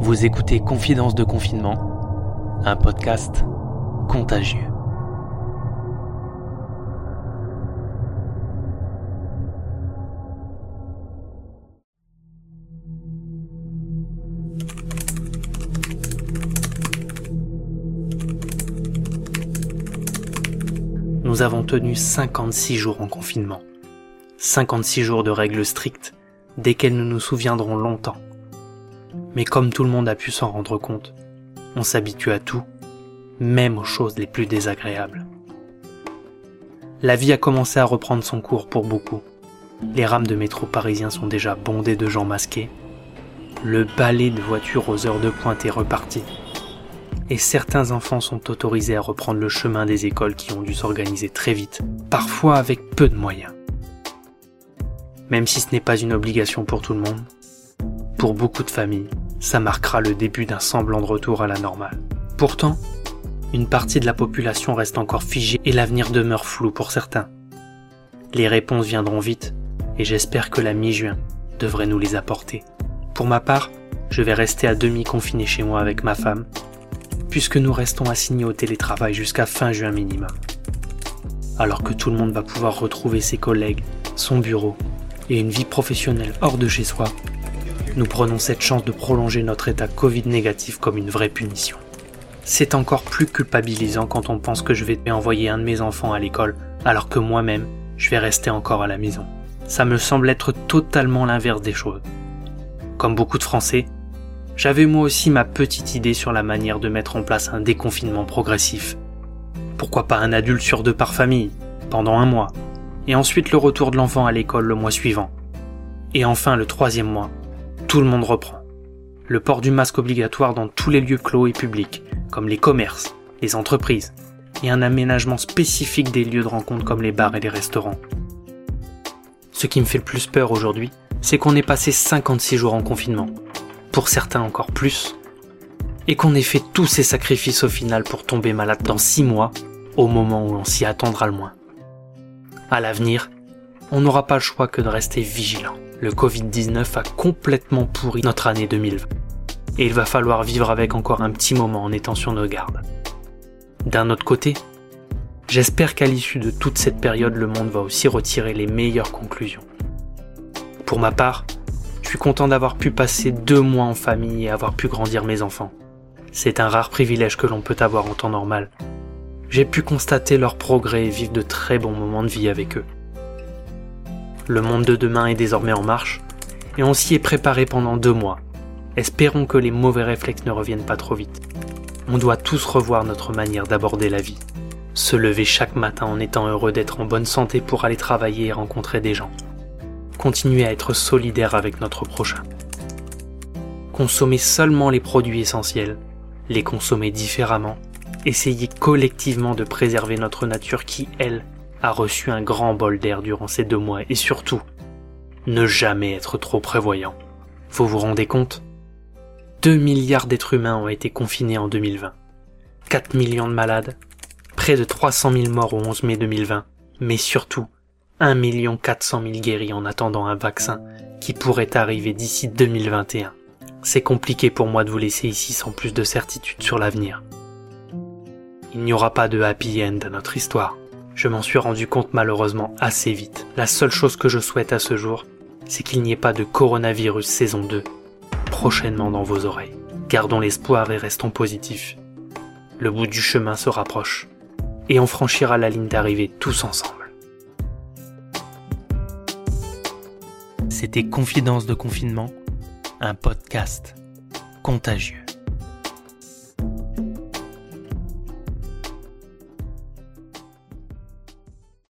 Vous écoutez Confidence de confinement, un podcast contagieux. Nous avons tenu 56 jours en confinement. 56 jours de règles strictes, desquelles nous nous souviendrons longtemps. Mais comme tout le monde a pu s'en rendre compte, on s'habitue à tout, même aux choses les plus désagréables. La vie a commencé à reprendre son cours pour beaucoup. Les rames de métro parisiens sont déjà bondées de gens masqués. Le balai de voitures aux heures de pointe est reparti. Et certains enfants sont autorisés à reprendre le chemin des écoles qui ont dû s'organiser très vite, parfois avec peu de moyens. Même si ce n'est pas une obligation pour tout le monde, pour beaucoup de familles, ça marquera le début d'un semblant de retour à la normale. Pourtant, une partie de la population reste encore figée et l'avenir demeure flou pour certains. Les réponses viendront vite et j'espère que la mi-juin devrait nous les apporter. Pour ma part, je vais rester à demi confiné chez moi avec ma femme, puisque nous restons assignés au télétravail jusqu'à fin juin minimum. Alors que tout le monde va pouvoir retrouver ses collègues, son bureau et une vie professionnelle hors de chez soi, nous prenons cette chance de prolonger notre état Covid négatif comme une vraie punition. C'est encore plus culpabilisant quand on pense que je vais envoyer un de mes enfants à l'école alors que moi-même, je vais rester encore à la maison. Ça me semble être totalement l'inverse des choses. Comme beaucoup de Français, j'avais moi aussi ma petite idée sur la manière de mettre en place un déconfinement progressif. Pourquoi pas un adulte sur deux par famille, pendant un mois, et ensuite le retour de l'enfant à l'école le mois suivant. Et enfin le troisième mois, tout le monde reprend. Le port du masque obligatoire dans tous les lieux clos et publics, comme les commerces, les entreprises, et un aménagement spécifique des lieux de rencontre comme les bars et les restaurants. Ce qui me fait le plus peur aujourd'hui, c'est qu'on ait passé 56 jours en confinement, pour certains encore plus, et qu'on ait fait tous ces sacrifices au final pour tomber malade dans 6 mois, au moment où l'on s'y attendra le moins. À l'avenir, on n'aura pas le choix que de rester vigilant le Covid-19 a complètement pourri notre année 2020. Et il va falloir vivre avec encore un petit moment en étant sur nos gardes. D'un autre côté, j'espère qu'à l'issue de toute cette période, le monde va aussi retirer les meilleures conclusions. Pour ma part, je suis content d'avoir pu passer deux mois en famille et avoir pu grandir mes enfants. C'est un rare privilège que l'on peut avoir en temps normal. J'ai pu constater leur progrès et vivre de très bons moments de vie avec eux. Le monde de demain est désormais en marche, et on s'y est préparé pendant deux mois. Espérons que les mauvais réflexes ne reviennent pas trop vite. On doit tous revoir notre manière d'aborder la vie. Se lever chaque matin en étant heureux d'être en bonne santé pour aller travailler et rencontrer des gens. Continuer à être solidaire avec notre prochain. Consommer seulement les produits essentiels, les consommer différemment, essayer collectivement de préserver notre nature qui, elle, a reçu un grand bol d'air durant ces deux mois et surtout, ne jamais être trop prévoyant. Vous vous rendez compte? 2 milliards d'êtres humains ont été confinés en 2020. 4 millions de malades, près de 300 000 morts au 11 mai 2020, mais surtout 1 400 000 guéris en attendant un vaccin qui pourrait arriver d'ici 2021. C'est compliqué pour moi de vous laisser ici sans plus de certitude sur l'avenir. Il n'y aura pas de happy end à notre histoire. Je m'en suis rendu compte malheureusement assez vite. La seule chose que je souhaite à ce jour, c'est qu'il n'y ait pas de coronavirus saison 2 prochainement dans vos oreilles. Gardons l'espoir et restons positifs. Le bout du chemin se rapproche et on franchira la ligne d'arrivée tous ensemble. C'était Confidence de confinement, un podcast contagieux.